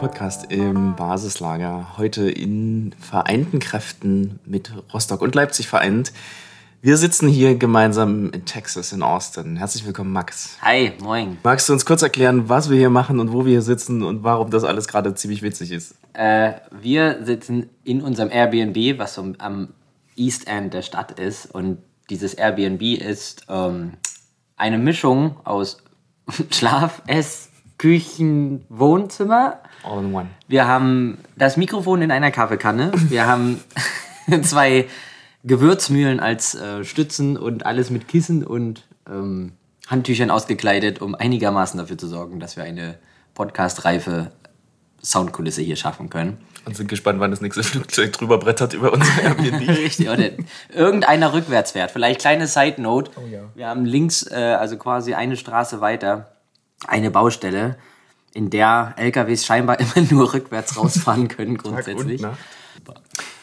Podcast im Basislager. Heute in vereinten Kräften mit Rostock und Leipzig vereint. Wir sitzen hier gemeinsam in Texas, in Austin. Herzlich willkommen, Max. Hi, moin. Magst du uns kurz erklären, was wir hier machen und wo wir hier sitzen und warum das alles gerade ziemlich witzig ist? Äh, wir sitzen in unserem Airbnb, was so am East End der Stadt ist. Und dieses Airbnb ist ähm, eine Mischung aus Schlaf, Ess, Küchen, Wohnzimmer. All in one. Wir haben das Mikrofon in einer Kaffeekanne. Wir haben zwei Gewürzmühlen als äh, Stützen und alles mit Kissen und ähm, Handtüchern ausgekleidet, um einigermaßen dafür zu sorgen, dass wir eine podcastreife Soundkulisse hier schaffen können. Und sind gespannt, wann das nächste Flugzeug drüber brettert über unser Airbnb. Richtig, oder irgendeiner rückwärts fährt. Vielleicht kleine Side Note. Oh ja. Wir haben links, äh, also quasi eine Straße weiter, eine Baustelle, in der LKWs scheinbar immer nur rückwärts rausfahren können, grundsätzlich. Und.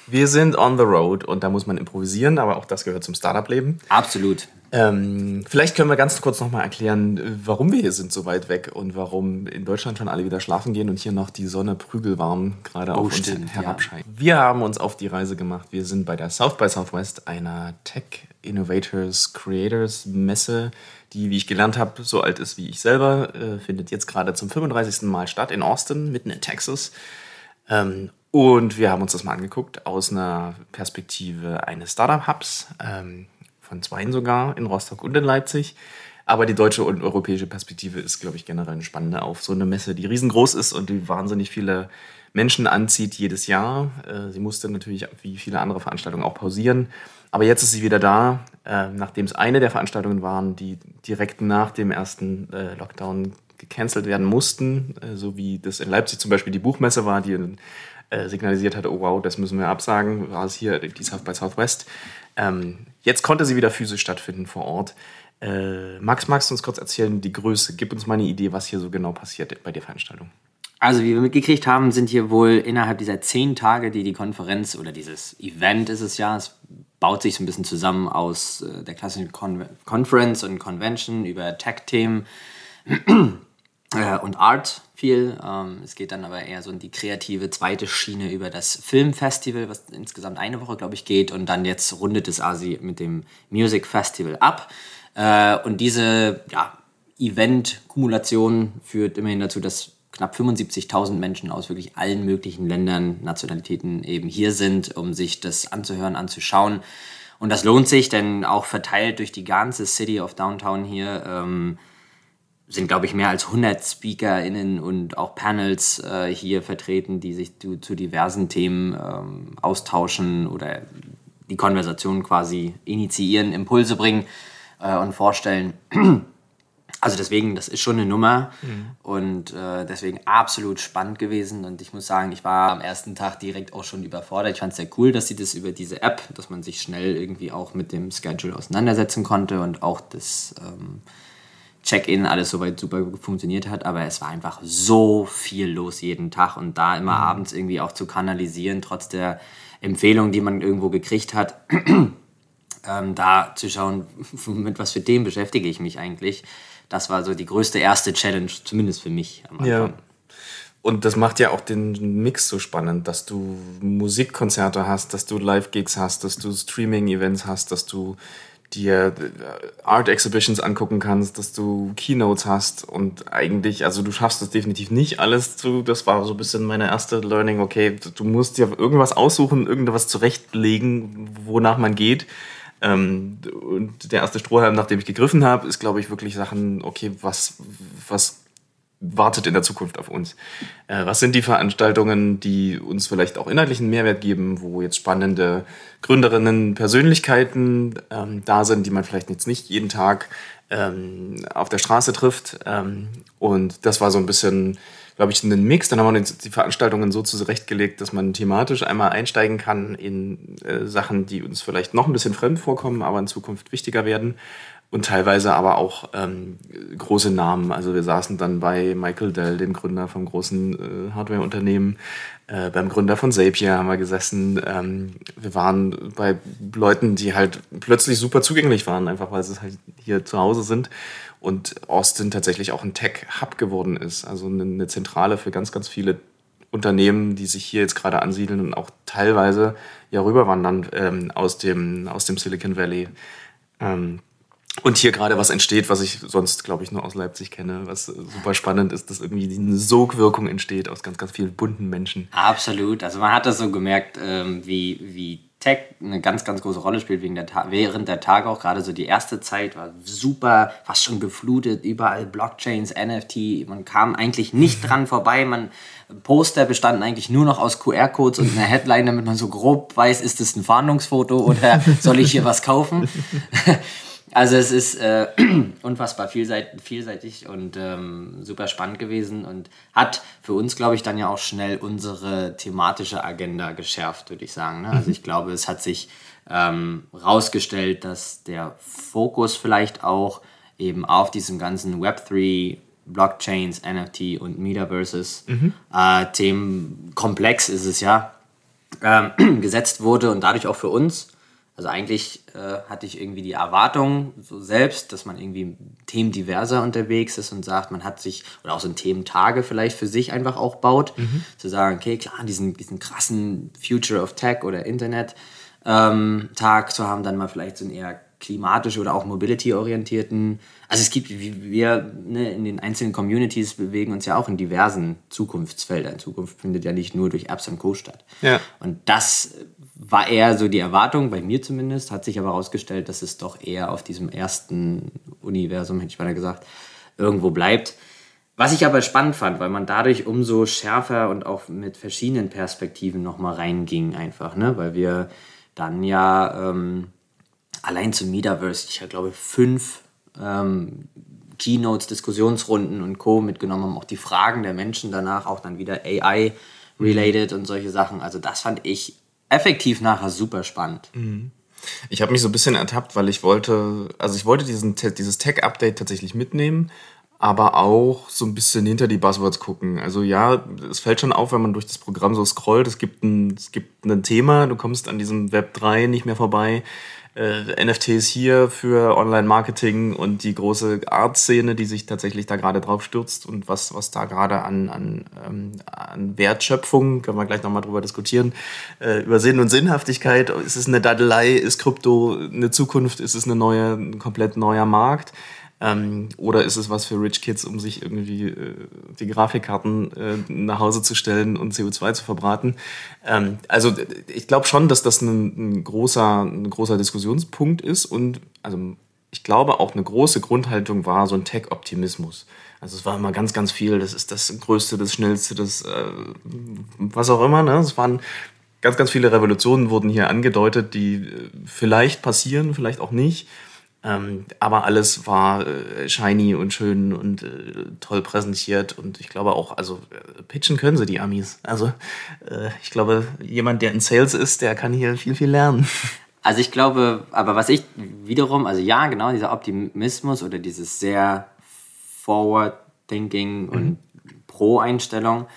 Wir sind on the road und da muss man improvisieren, aber auch das gehört zum Startup-Leben. Absolut. Ähm, vielleicht können wir ganz kurz nochmal erklären, warum wir hier sind so weit weg und warum in Deutschland schon alle wieder schlafen gehen und hier noch die Sonne prügelwarm gerade auf stimmt, uns herabscheint. Wir haben uns auf die Reise gemacht. Wir sind bei der South by Southwest, einer Tech Innovators Creators Messe, die, wie ich gelernt habe, so alt ist wie ich selber, äh, findet jetzt gerade zum 35. Mal statt in Austin, mitten in Texas. Ähm, und wir haben uns das mal angeguckt aus einer Perspektive eines Startup-Hubs, ähm, von zweien sogar, in Rostock und in Leipzig. Aber die deutsche und europäische Perspektive ist, glaube ich, generell eine spannende auf so eine Messe, die riesengroß ist und die wahnsinnig viele Menschen anzieht jedes Jahr. Äh, sie musste natürlich wie viele andere Veranstaltungen auch pausieren. Aber jetzt ist sie wieder da, äh, nachdem es eine der Veranstaltungen waren, die direkt nach dem ersten äh, Lockdown gecancelt werden mussten, so wie das in Leipzig zum Beispiel die Buchmesse war, die signalisiert hat, oh wow, das müssen wir absagen, war es hier die South by Southwest. Ähm, jetzt konnte sie wieder physisch stattfinden vor Ort. Äh, Max, magst du uns kurz erzählen, die Größe? Gib uns mal eine Idee, was hier so genau passiert bei der Veranstaltung. Also, wie wir mitgekriegt haben, sind hier wohl innerhalb dieser zehn Tage, die die Konferenz oder dieses Event ist es ja, es baut sich so ein bisschen zusammen aus äh, der klassischen Con Conference und Convention über Tech-Themen äh, und Art viel. Ähm, es geht dann aber eher so in die kreative zweite Schiene über das Filmfestival, was insgesamt eine Woche, glaube ich, geht. Und dann jetzt rundet es ASI mit dem Music Festival ab. Äh, und diese ja, Event-Kumulation führt immerhin dazu, dass knapp 75.000 Menschen aus wirklich allen möglichen Ländern, Nationalitäten eben hier sind, um sich das anzuhören, anzuschauen. Und das lohnt sich, denn auch verteilt durch die ganze City of Downtown hier ähm, sind, glaube ich, mehr als 100 SpeakerInnen und auch Panels äh, hier vertreten, die sich zu, zu diversen Themen ähm, austauschen oder die Konversation quasi initiieren, Impulse bringen äh, und vorstellen. Also deswegen, das ist schon eine Nummer mhm. und äh, deswegen absolut spannend gewesen. Und ich muss sagen, ich war am ersten Tag direkt auch schon überfordert. Ich fand es sehr cool, dass sie das über diese App, dass man sich schnell irgendwie auch mit dem Schedule auseinandersetzen konnte und auch das ähm, Check-in alles soweit super funktioniert hat. Aber es war einfach so viel los jeden Tag und da immer mhm. abends irgendwie auch zu kanalisieren, trotz der Empfehlung, die man irgendwo gekriegt hat. ähm, da zu schauen, mit was für Themen beschäftige ich mich eigentlich das war so die größte erste Challenge, zumindest für mich am Anfang. Ja. Und das macht ja auch den Mix so spannend, dass du Musikkonzerte hast, dass du Live-Gigs hast, dass du Streaming-Events hast, dass du dir äh, Art Exhibitions angucken kannst, dass du Keynotes hast und eigentlich, also du schaffst es definitiv nicht alles zu, das war so ein bisschen meine erste Learning, okay, du musst dir irgendwas aussuchen, irgendwas zurechtlegen, wonach man geht. Ähm, und der erste Strohhalm, nach dem ich gegriffen habe, ist, glaube ich, wirklich Sachen, okay, was, was wartet in der Zukunft auf uns? Äh, was sind die Veranstaltungen, die uns vielleicht auch inhaltlichen Mehrwert geben, wo jetzt spannende Gründerinnen, Persönlichkeiten ähm, da sind, die man vielleicht jetzt nicht jeden Tag ähm, auf der Straße trifft? Ähm, und das war so ein bisschen glaube ich, einen Mix. Dann haben wir die Veranstaltungen so zurechtgelegt, dass man thematisch einmal einsteigen kann in äh, Sachen, die uns vielleicht noch ein bisschen fremd vorkommen, aber in Zukunft wichtiger werden. Und teilweise aber auch ähm, große Namen. Also wir saßen dann bei Michael Dell, dem Gründer vom großen äh, Hardware-Unternehmen, äh, beim Gründer von Zapier haben wir gesessen. Ähm, wir waren bei Leuten, die halt plötzlich super zugänglich waren, einfach weil sie halt hier zu Hause sind und Austin tatsächlich auch ein Tech-Hub geworden ist, also eine Zentrale für ganz, ganz viele Unternehmen, die sich hier jetzt gerade ansiedeln und auch teilweise ja rüberwandern ähm, aus, dem, aus dem Silicon Valley. Ähm, und hier gerade was entsteht, was ich sonst, glaube ich, nur aus Leipzig kenne, was super spannend ist, dass irgendwie eine Sogwirkung entsteht aus ganz, ganz vielen bunten Menschen. Absolut. Also man hat das so gemerkt, ähm, wie, wie Tech eine ganz, ganz große Rolle spielt wegen der während der Tage auch. Gerade so die erste Zeit war super, fast schon geflutet, überall Blockchains, NFT. Man kam eigentlich nicht dran vorbei. Man, Poster bestanden eigentlich nur noch aus QR-Codes und einer Headline, damit man so grob weiß, ist das ein Fahndungsfoto oder soll ich hier was kaufen? Also es ist äh, unfassbar vielseitig, vielseitig und ähm, super spannend gewesen und hat für uns, glaube ich, dann ja auch schnell unsere thematische Agenda geschärft, würde ich sagen. Ne? Also mhm. ich glaube, es hat sich ähm, rausgestellt, dass der Fokus vielleicht auch eben auf diesem ganzen Web3 Blockchains, NFT und Metaverses mhm. äh, Themenkomplex ist es ja, ähm, gesetzt wurde und dadurch auch für uns also eigentlich äh, hatte ich irgendwie die Erwartung so selbst, dass man irgendwie themendiverser unterwegs ist und sagt, man hat sich, oder auch so ein Thementage vielleicht für sich einfach auch baut, mhm. zu sagen, okay, klar, diesen, diesen krassen Future of Tech oder Internet ähm, Tag zu haben, dann mal vielleicht so einen eher klimatisch oder auch mobility-orientierten. Also es gibt, wie wir ne, in den einzelnen Communities bewegen uns ja auch in diversen Zukunftsfeldern. Zukunft findet ja nicht nur durch Apps und Co. statt. Ja. Und das war eher so die Erwartung, bei mir zumindest, hat sich aber herausgestellt, dass es doch eher auf diesem ersten Universum, hätte ich mal gesagt, irgendwo bleibt. Was ich aber spannend fand, weil man dadurch umso schärfer und auch mit verschiedenen Perspektiven nochmal reinging einfach, ne? weil wir dann ja ähm, allein zum Metaverse, ich glaube, fünf ähm, Keynotes, Diskussionsrunden und Co. mitgenommen haben, auch die Fragen der Menschen danach, auch dann wieder AI-related und solche Sachen. Also das fand ich effektiv nachher super spannend. Mhm. Ich habe mich so ein bisschen ertappt, weil ich wollte, also ich wollte diesen, dieses Tech-Update tatsächlich mitnehmen, aber auch so ein bisschen hinter die Buzzwords gucken. Also ja, es fällt schon auf, wenn man durch das Programm so scrollt, es gibt ein, es gibt ein Thema, du kommst an diesem Web 3 nicht mehr vorbei äh, NFTs hier für Online-Marketing und die große Art-Szene, die sich tatsächlich da gerade drauf stürzt und was, was da gerade an, an, ähm, an Wertschöpfung, können wir gleich nochmal drüber diskutieren, äh, über Sinn und Sinnhaftigkeit. Ist es eine Daddelei? Ist Krypto eine Zukunft? Ist es eine neue, ein komplett neuer Markt? Ähm, oder ist es was für Rich Kids, um sich irgendwie äh, die Grafikkarten äh, nach Hause zu stellen und CO2 zu verbraten? Ähm, also ich glaube schon, dass das ein, ein, großer, ein großer Diskussionspunkt ist und also ich glaube auch eine große Grundhaltung war so ein Tech-Optimismus. Also es war immer ganz, ganz viel, das ist das Größte, das Schnellste, das äh, was auch immer. Ne? Es waren ganz, ganz viele Revolutionen wurden hier angedeutet, die äh, vielleicht passieren, vielleicht auch nicht. Ähm, aber alles war äh, shiny und schön und äh, toll präsentiert und ich glaube auch, also äh, pitchen können sie die Amis. Also äh, ich glaube, jemand, der in Sales ist, der kann hier viel, viel lernen. Also ich glaube, aber was ich wiederum, also ja, genau, dieser Optimismus oder dieses sehr Forward-Thinking und mhm. Pro-Einstellung.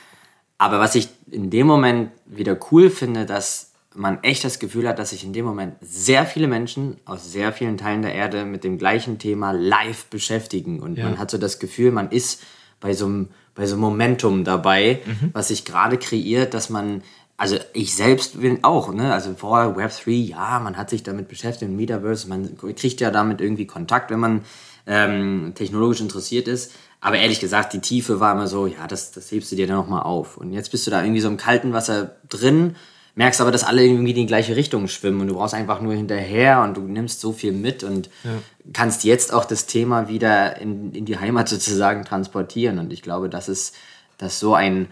Aber was ich in dem Moment wieder cool finde, dass man echt das Gefühl hat, dass sich in dem Moment sehr viele Menschen aus sehr vielen Teilen der Erde mit dem gleichen Thema live beschäftigen. Und ja. man hat so das Gefühl, man ist bei so einem, bei so einem Momentum dabei, mhm. was sich gerade kreiert, dass man, also ich selbst bin auch, ne? also vorher Web3, ja, man hat sich damit beschäftigt, Metaverse, man kriegt ja damit irgendwie Kontakt, wenn man ähm, technologisch interessiert ist. Aber ehrlich gesagt, die Tiefe war immer so, ja, das, das hebst du dir dann nochmal auf. Und jetzt bist du da irgendwie so im kalten Wasser drin merkst aber, dass alle irgendwie in die gleiche Richtung schwimmen und du brauchst einfach nur hinterher und du nimmst so viel mit und ja. kannst jetzt auch das Thema wieder in, in die Heimat sozusagen transportieren. Und ich glaube, das ist, das so ein,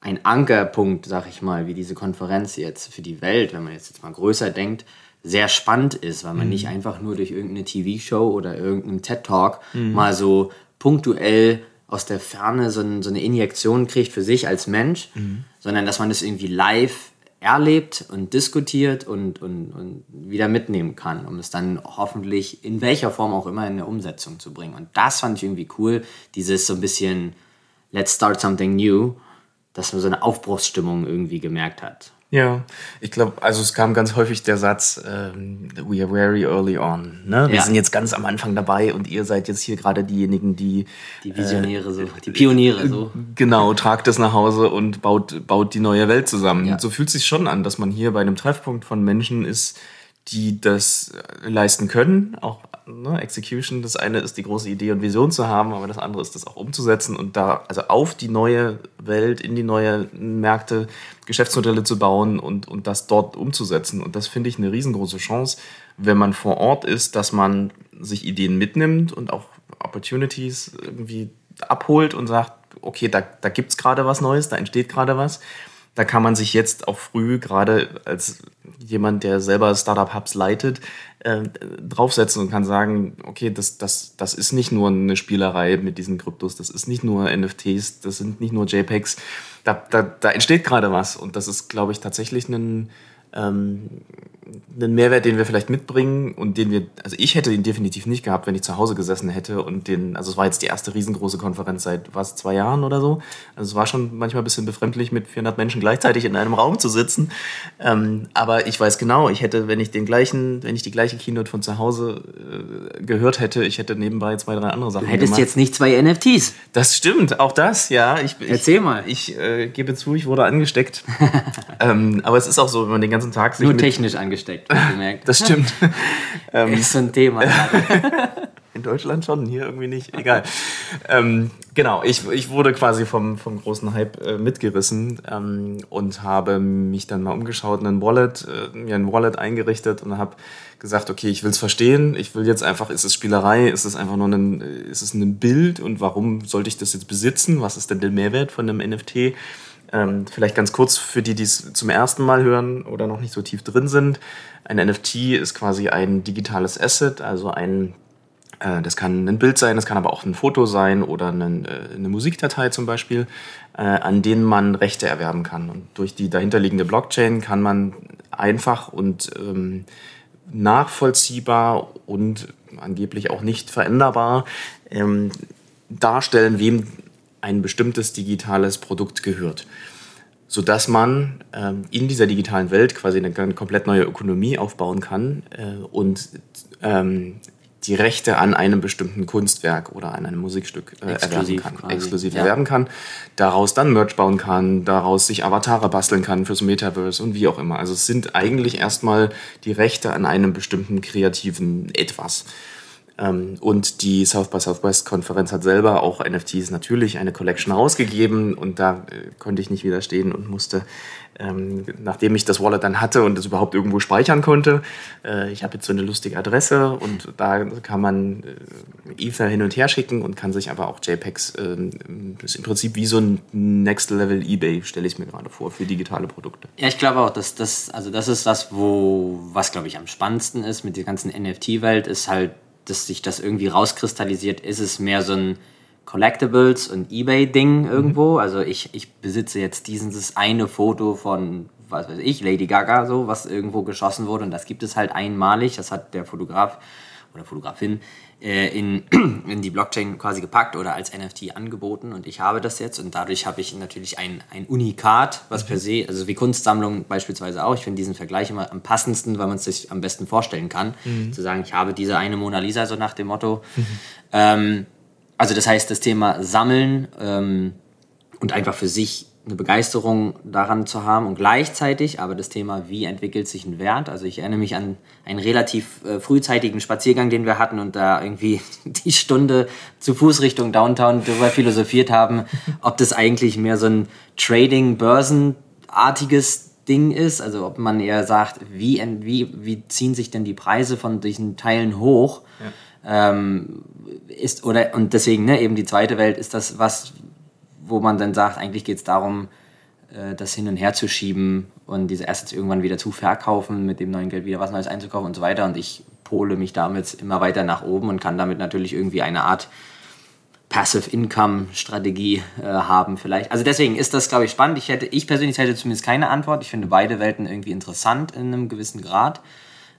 ein Ankerpunkt, sag ich mal, wie diese Konferenz jetzt für die Welt, wenn man jetzt, jetzt mal größer denkt, sehr spannend ist, weil man mhm. nicht einfach nur durch irgendeine TV-Show oder irgendeinen TED-Talk mhm. mal so punktuell aus der Ferne so, ein, so, eine Injektion kriegt für sich als Mensch, mhm. sondern dass man das irgendwie live erlebt und diskutiert und, und, und wieder mitnehmen kann, um es dann hoffentlich in welcher Form auch immer in der Umsetzung zu bringen. Und das fand ich irgendwie cool, dieses so ein bisschen Let's start something new, dass man so eine Aufbruchsstimmung irgendwie gemerkt hat. Ja, ich glaube, also es kam ganz häufig der Satz, ähm, we are very early on. Ne? Wir Ja. sind jetzt ganz am Anfang dabei und ihr seid jetzt hier gerade diejenigen, die Die Visionäre so, die Pioniere so. genau tragt es nach Hause und baut, baut die neue Welt zusammen. Ja. So fühlt es sich schon an, dass man hier bei einem Treffpunkt von Menschen ist, die das äh, leisten können. Auch ne, Execution, das eine ist die große Idee und Vision zu haben, aber das andere ist das auch umzusetzen und da also auf die neue Welt, in die neue Märkte Geschäftsmodelle zu bauen und, und das dort umzusetzen. Und das finde ich eine riesengroße Chance, wenn man vor Ort ist, dass man sich Ideen mitnimmt und auch Opportunities irgendwie abholt und sagt, okay, da, da gibt es gerade was Neues, da entsteht gerade was. Da kann man sich jetzt auch früh, gerade als jemand, der selber Startup-Hubs leitet, äh, draufsetzen und kann sagen, okay, das, das, das ist nicht nur eine Spielerei mit diesen Kryptos, das ist nicht nur NFTs, das sind nicht nur JPEGs, da, da, da entsteht gerade was. Und das ist, glaube ich, tatsächlich ein, ähm, einen Mehrwert, den wir vielleicht mitbringen und den wir, also ich hätte ihn definitiv nicht gehabt, wenn ich zu Hause gesessen hätte und den, also es war jetzt die erste riesengroße Konferenz seit was, zwei Jahren oder so. Also es war schon manchmal ein bisschen befremdlich, mit 400 Menschen gleichzeitig in einem Raum zu sitzen. Ähm, aber ich weiß genau, ich hätte, wenn ich den gleichen, wenn ich die gleiche Keynote von zu Hause äh, gehört hätte, ich hätte nebenbei zwei, drei andere Sachen Du hättest gemacht. jetzt nicht zwei NFTs. Das stimmt, auch das, ja. Ich, Erzähl ich, mal. Ich äh, gebe zu, ich wurde angesteckt. ähm, aber es ist auch so, wenn man den ganzen Tag sich Nur technisch angesteckt, gemerkt. Das stimmt. ähm, ist so ein Thema. in Deutschland schon, hier irgendwie nicht. Egal. ähm, genau, ich, ich wurde quasi vom, vom großen Hype äh, mitgerissen ähm, und habe mich dann mal umgeschaut, ein Wallet, äh, mir ein Wallet eingerichtet und habe gesagt, okay, ich will es verstehen. Ich will jetzt einfach, ist es Spielerei? Ist es einfach nur ein, ist es ein Bild? Und warum sollte ich das jetzt besitzen? Was ist denn der Mehrwert von einem NFT? Ähm, vielleicht ganz kurz für die, die es zum ersten Mal hören oder noch nicht so tief drin sind. Ein NFT ist quasi ein digitales Asset, also ein, äh, das kann ein Bild sein, das kann aber auch ein Foto sein oder ein, äh, eine Musikdatei zum Beispiel, äh, an denen man Rechte erwerben kann. Und durch die dahinterliegende Blockchain kann man einfach und ähm, nachvollziehbar und angeblich auch nicht veränderbar ähm, darstellen, wem ein bestimmtes digitales Produkt gehört. Sodass man ähm, in dieser digitalen Welt quasi eine komplett neue Ökonomie aufbauen kann äh, und ähm, die Rechte an einem bestimmten Kunstwerk oder an einem Musikstück äh, erwerben Exklusiv kann, quasi, exklusiv ja. erwerben kann, daraus dann Merch bauen kann, daraus sich Avatare basteln kann fürs Metaverse und wie auch immer. Also es sind eigentlich erstmal die Rechte an einem bestimmten kreativen Etwas. Ähm, und die South by Southwest Konferenz hat selber auch NFTs natürlich eine Collection rausgegeben und da äh, konnte ich nicht widerstehen und musste, ähm, nachdem ich das Wallet dann hatte und es überhaupt irgendwo speichern konnte, äh, ich habe jetzt so eine lustige Adresse und da kann man äh, Ether hin und her schicken und kann sich aber auch JPEGs, ähm, das ist im Prinzip wie so ein Next Level eBay, stelle ich mir gerade vor, für digitale Produkte. Ja, ich glaube auch, dass das, also das ist das, wo, was glaube ich am spannendsten ist mit der ganzen NFT-Welt, ist halt, dass sich das irgendwie rauskristallisiert. Ist es mehr so ein Collectibles- und Ebay-Ding irgendwo? Also ich, ich besitze jetzt dieses eine Foto von, was weiß ich, Lady Gaga, so, was irgendwo geschossen wurde und das gibt es halt einmalig. Das hat der Fotograf oder Fotografin in, in die Blockchain quasi gepackt oder als NFT angeboten und ich habe das jetzt und dadurch habe ich natürlich ein, ein Unikat, was per se, also wie Kunstsammlungen beispielsweise auch, ich finde diesen Vergleich immer am passendsten, weil man es sich am besten vorstellen kann, zu sagen, ich habe diese eine Mona Lisa, so nach dem Motto. Ähm, also das heißt, das Thema Sammeln ähm, und einfach für sich eine Begeisterung daran zu haben und gleichzeitig aber das Thema, wie entwickelt sich ein Wert. Also ich erinnere mich an einen relativ äh, frühzeitigen Spaziergang, den wir hatten und da irgendwie die Stunde zu Fuß Richtung Downtown darüber philosophiert haben, ob das eigentlich mehr so ein Trading-Börsenartiges Ding ist, also ob man eher sagt, wie, wie, wie ziehen sich denn die Preise von diesen Teilen hoch, ähm, ist oder und deswegen ne, eben die zweite Welt ist das was, wo man dann sagt, eigentlich geht es darum, äh, das hin und her zu schieben und diese Assets irgendwann wieder zu verkaufen, mit dem neuen Geld wieder was Neues einzukaufen und so weiter. Und ich pole mich damit immer weiter nach oben und kann damit natürlich irgendwie eine Art Passive Income Strategie äh, haben vielleicht. Also deswegen ist das, glaube ich, spannend. Ich hätte, ich persönlich hätte zumindest keine Antwort. Ich finde beide Welten irgendwie interessant in einem gewissen Grad.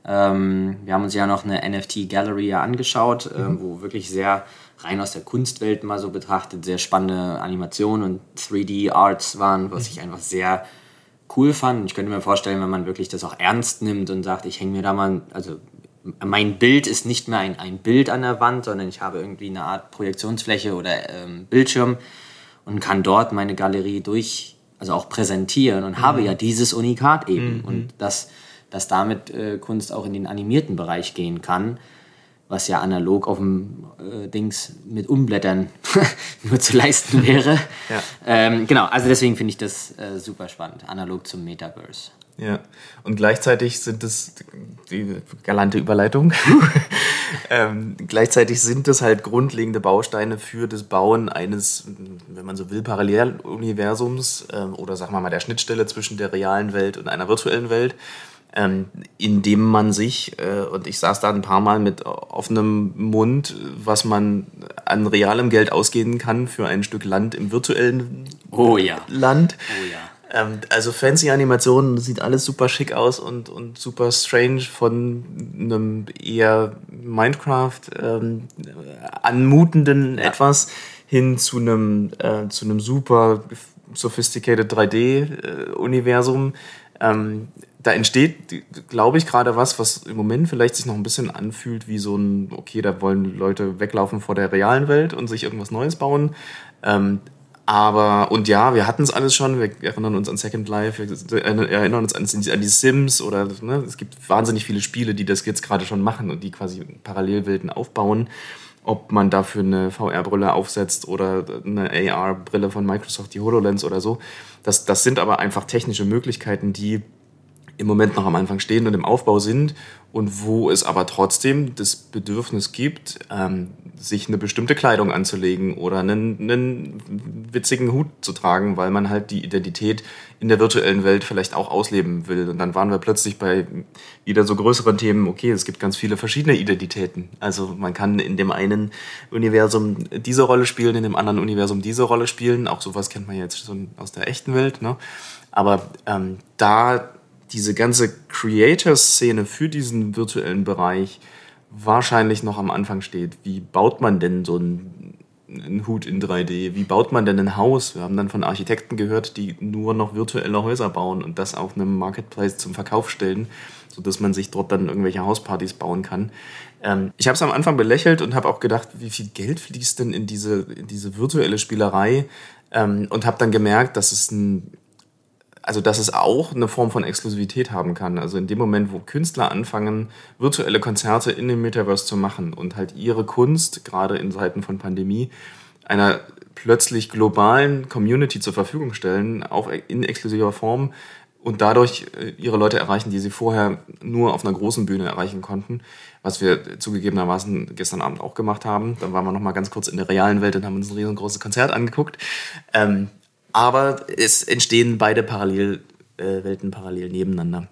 Ähm, wir haben uns ja noch eine NFT Gallery ja angeschaut, ähm, wo wirklich sehr rein aus der Kunstwelt mal so betrachtet sehr spannende Animationen und 3D Arts waren, was ich einfach sehr cool fand. Ich könnte mir vorstellen, wenn man wirklich das auch ernst nimmt und sagt, ich hänge mir da mal, also mein Bild ist nicht mehr ein, ein Bild an der Wand, sondern ich habe irgendwie eine Art Projektionsfläche oder ähm, Bildschirm und kann dort meine Galerie durch, also auch präsentieren und mhm. habe ja dieses Unikat eben. Mhm. Und dass, dass damit äh, Kunst auch in den animierten Bereich gehen kann, was ja analog auf dem äh, Dings mit Umblättern nur zu leisten wäre. ja. ähm, genau, also deswegen finde ich das äh, super spannend, analog zum Metaverse. Ja, und gleichzeitig sind es, die galante Überleitung, ähm, gleichzeitig sind es halt grundlegende Bausteine für das Bauen eines, wenn man so will, Paralleluniversums äh, oder sagen wir mal der Schnittstelle zwischen der realen Welt und einer virtuellen Welt, ähm, in dem man sich, äh, und ich saß da ein paar Mal mit offenem Mund, was man an realem Geld ausgeben kann für ein Stück Land im virtuellen oh, ja. Land. Oh ja ähm, also fancy Animationen, sieht alles super schick aus und, und super strange von einem eher Minecraft ähm, anmutenden ja. etwas hin zu einem, äh, zu einem super sophisticated 3D-Universum. Äh, ähm, da entsteht, glaube ich, gerade was, was im Moment vielleicht sich noch ein bisschen anfühlt wie so ein, okay, da wollen Leute weglaufen vor der realen Welt und sich irgendwas Neues bauen. Ähm, aber, und ja, wir hatten es alles schon. Wir erinnern uns an Second Life, wir erinnern uns an, an die Sims oder ne, es gibt wahnsinnig viele Spiele, die das jetzt gerade schon machen und die quasi Parallelwelten aufbauen. Ob man dafür eine VR-Brille aufsetzt oder eine AR-Brille von Microsoft, die HoloLens oder so. Das, das sind aber einfach technische Möglichkeiten, die im Moment noch am Anfang stehen und im Aufbau sind und wo es aber trotzdem das Bedürfnis gibt, ähm, sich eine bestimmte Kleidung anzulegen oder einen, einen witzigen Hut zu tragen, weil man halt die Identität in der virtuellen Welt vielleicht auch ausleben will. Und dann waren wir plötzlich bei wieder so größeren Themen, okay, es gibt ganz viele verschiedene Identitäten. Also man kann in dem einen Universum diese Rolle spielen, in dem anderen Universum diese Rolle spielen. Auch sowas kennt man jetzt schon aus der echten Welt. Ne? Aber ähm, da diese ganze Creator-Szene für diesen virtuellen Bereich wahrscheinlich noch am Anfang steht. Wie baut man denn so einen, einen, Hut in 3D? Wie baut man denn ein Haus? Wir haben dann von Architekten gehört, die nur noch virtuelle Häuser bauen und das auf einem Marketplace zum Verkauf stellen, sodass man sich dort dann irgendwelche Hauspartys bauen kann. Ähm, ich habe es am Anfang belächelt und habe auch gedacht, wie viel Geld fließt denn in diese, in diese virtuelle Spielerei? Ähm, und habe dann gemerkt, dass es ein also dass es auch eine Form von Exklusivität haben kann. Also in dem Moment, wo Künstler anfangen, virtuelle Konzerte in dem Metaverse zu machen und halt ihre Kunst, gerade in Zeiten von Pandemie, einer plötzlich globalen Community zur Verfügung stellen, auch in exklusiver Form und dadurch äh, ihre Leute erreichen, die sie vorher nur auf einer großen Bühne erreichen konnten, was wir zugegebenermaßen gestern Abend auch gemacht haben. Dann waren wir noch mal ganz kurz in der realen Welt und haben uns ein riesengroßes Konzert angeguckt. Ähm, aber es entstehen beide Parallelwelten äh, parallel nebeneinander.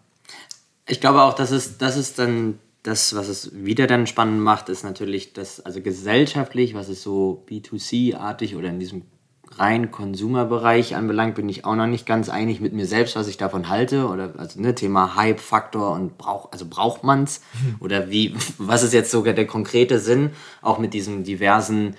Ich glaube auch, dass es, das ist dann das, was es wieder dann spannend macht, ist natürlich das, also gesellschaftlich, was es so B2C-artig oder in diesem rein Konsumerbereich anbelangt, bin ich auch noch nicht ganz einig mit mir selbst, was ich davon halte. Oder also ne, Thema Hype-Faktor und brauch, also braucht man's? Oder wie, was ist jetzt sogar der konkrete Sinn, auch mit diesen diversen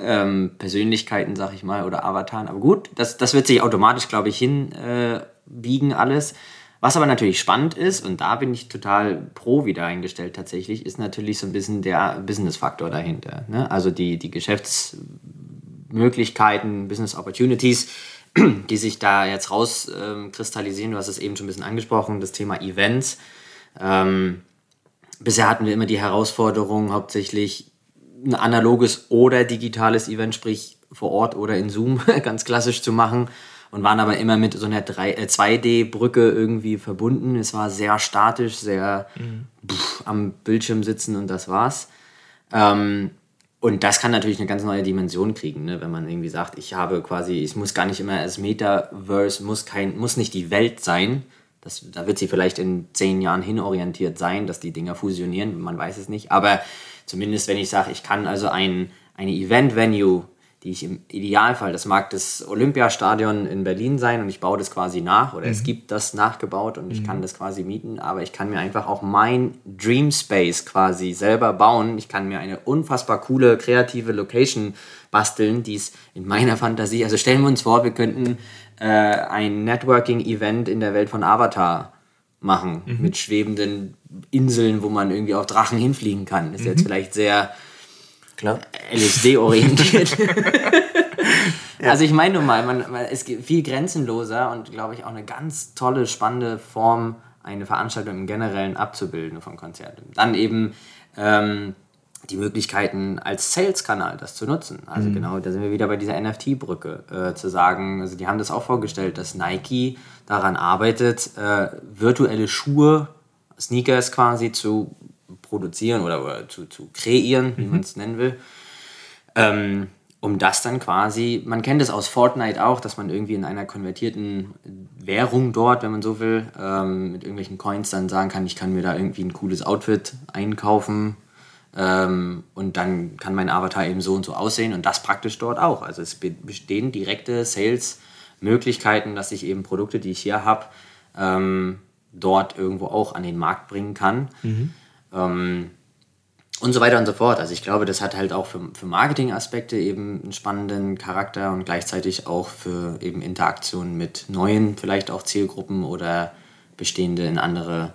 ähm, Persönlichkeiten, sag ich mal, oder Avataren. Aber gut, das, das wird sich automatisch, glaube ich, hinbiegen äh, alles. Was aber natürlich spannend ist, und da bin ich total pro wieder eingestellt tatsächlich, ist natürlich so ein bisschen der Business-Faktor dahinter. Ne? Also die, die Geschäftsmöglichkeiten, Business Opportunities, die sich da jetzt rauskristallisieren. Ähm, du hast es eben schon ein bisschen angesprochen, das Thema Events. Ähm, bisher hatten wir immer die Herausforderung, hauptsächlich ein analoges oder digitales Event, sprich vor Ort oder in Zoom, ganz klassisch zu machen und waren aber immer mit so einer 2D-Brücke äh, irgendwie verbunden. Es war sehr statisch, sehr mhm. pff, am Bildschirm sitzen und das war's. Ähm, und das kann natürlich eine ganz neue Dimension kriegen, ne? wenn man irgendwie sagt, ich habe quasi, ich muss gar nicht immer als Metaverse, muss, kein, muss nicht die Welt sein. Das, da wird sie vielleicht in zehn Jahren hinorientiert sein, dass die Dinger fusionieren, man weiß es nicht. Aber Zumindest wenn ich sage, ich kann also ein, eine Event-Venue, die ich im Idealfall, das mag das Olympiastadion in Berlin sein und ich baue das quasi nach oder mhm. es gibt das nachgebaut und ich mhm. kann das quasi mieten, aber ich kann mir einfach auch mein Dream Space quasi selber bauen. Ich kann mir eine unfassbar coole, kreative Location basteln, die es in meiner Fantasie, also stellen wir uns vor, wir könnten äh, ein Networking-Event in der Welt von Avatar machen, mhm. mit schwebenden Inseln, wo man irgendwie auch Drachen hinfliegen kann. Das ist mhm. jetzt vielleicht sehr LSD-orientiert. ja. Also ich meine nur mal, man, man, es gibt viel grenzenloser und glaube ich auch eine ganz tolle, spannende Form, eine Veranstaltung im Generellen abzubilden von Konzerten. Dann eben ähm, die Möglichkeiten als Sales-Kanal das zu nutzen. Also mhm. genau, da sind wir wieder bei dieser NFT-Brücke, äh, zu sagen, also die haben das auch vorgestellt, dass Nike daran arbeitet, äh, virtuelle Schuhe, Sneakers quasi zu produzieren oder, oder zu, zu kreieren, wie mhm. man es nennen will. Ähm, um das dann quasi, man kennt es aus Fortnite auch, dass man irgendwie in einer konvertierten Währung dort, wenn man so will, ähm, mit irgendwelchen Coins dann sagen kann, ich kann mir da irgendwie ein cooles Outfit einkaufen ähm, und dann kann mein Avatar eben so und so aussehen und das praktisch dort auch. Also es bestehen direkte Sales-Möglichkeiten, dass ich eben Produkte, die ich hier habe, ähm, dort irgendwo auch an den Markt bringen kann. Mhm. Ähm, und so weiter und so fort. Also ich glaube, das hat halt auch für, für Marketing-Aspekte eben einen spannenden Charakter und gleichzeitig auch für eben Interaktionen mit neuen, vielleicht auch Zielgruppen oder bestehende in andere